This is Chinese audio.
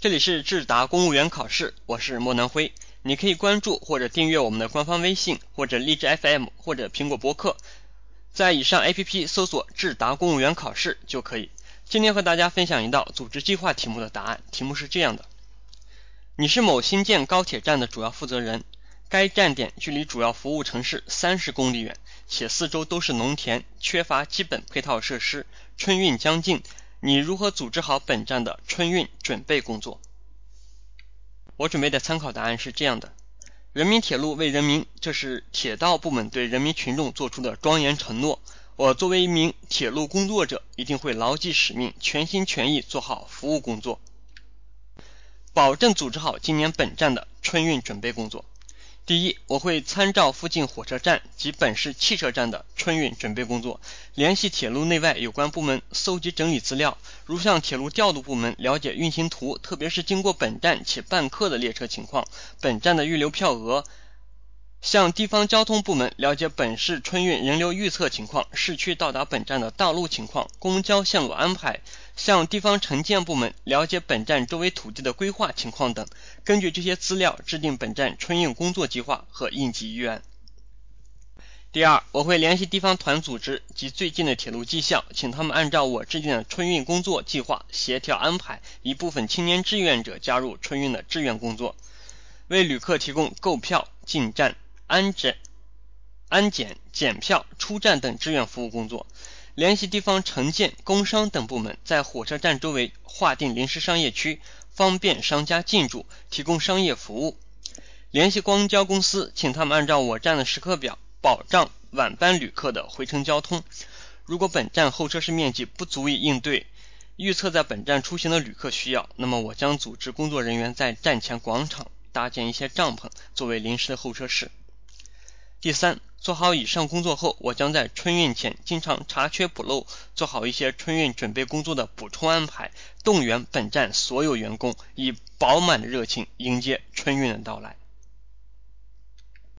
这里是智达公务员考试，我是莫南辉。你可以关注或者订阅我们的官方微信，或者荔枝 FM，或者苹果播客，在以上 APP 搜索“智达公务员考试”就可以。今天和大家分享一道组织计划题目的答案，题目是这样的：你是某新建高铁站的主要负责人，该站点距离主要服务城市三十公里远，且四周都是农田，缺乏基本配套设施，春运将近。你如何组织好本站的春运准备工作？我准备的参考答案是这样的：人民铁路为人民，这是铁道部门对人民群众做出的庄严承诺。我作为一名铁路工作者，一定会牢记使命，全心全意做好服务工作，保证组织好今年本站的春运准备工作。第一，我会参照附近火车站及本市汽车站的春运准备工作，联系铁路内外有关部门搜集整理资料，如向铁路调度部门了解运行图，特别是经过本站且办客的列车情况，本站的预留票额。向地方交通部门了解本市春运人流预测情况、市区到达本站的道路情况、公交线路安排；向地方城建部门了解本站周围土地的规划情况等。根据这些资料，制定本站春运工作计划和应急预案。第二，我会联系地方团组织及最近的铁路技校，请他们按照我制定的春运工作计划协调安排一部分青年志愿者加入春运的志愿工作，为旅客提供购票、进站。安检、安检、检票、出站等志愿服务工作，联系地方城建、工商等部门，在火车站周围划定临时商业区，方便商家进驻，提供商业服务。联系公交公司，请他们按照我站的时刻表，保障晚班旅客的回程交通。如果本站候车室面积不足以应对预测在本站出行的旅客需要，那么我将组织工作人员在站前广场搭建一些帐篷，作为临时的候车室。第三，做好以上工作后，我将在春运前经常查缺补漏，做好一些春运准备工作的补充安排，动员本站所有员工以饱满的热情迎接春运的到来。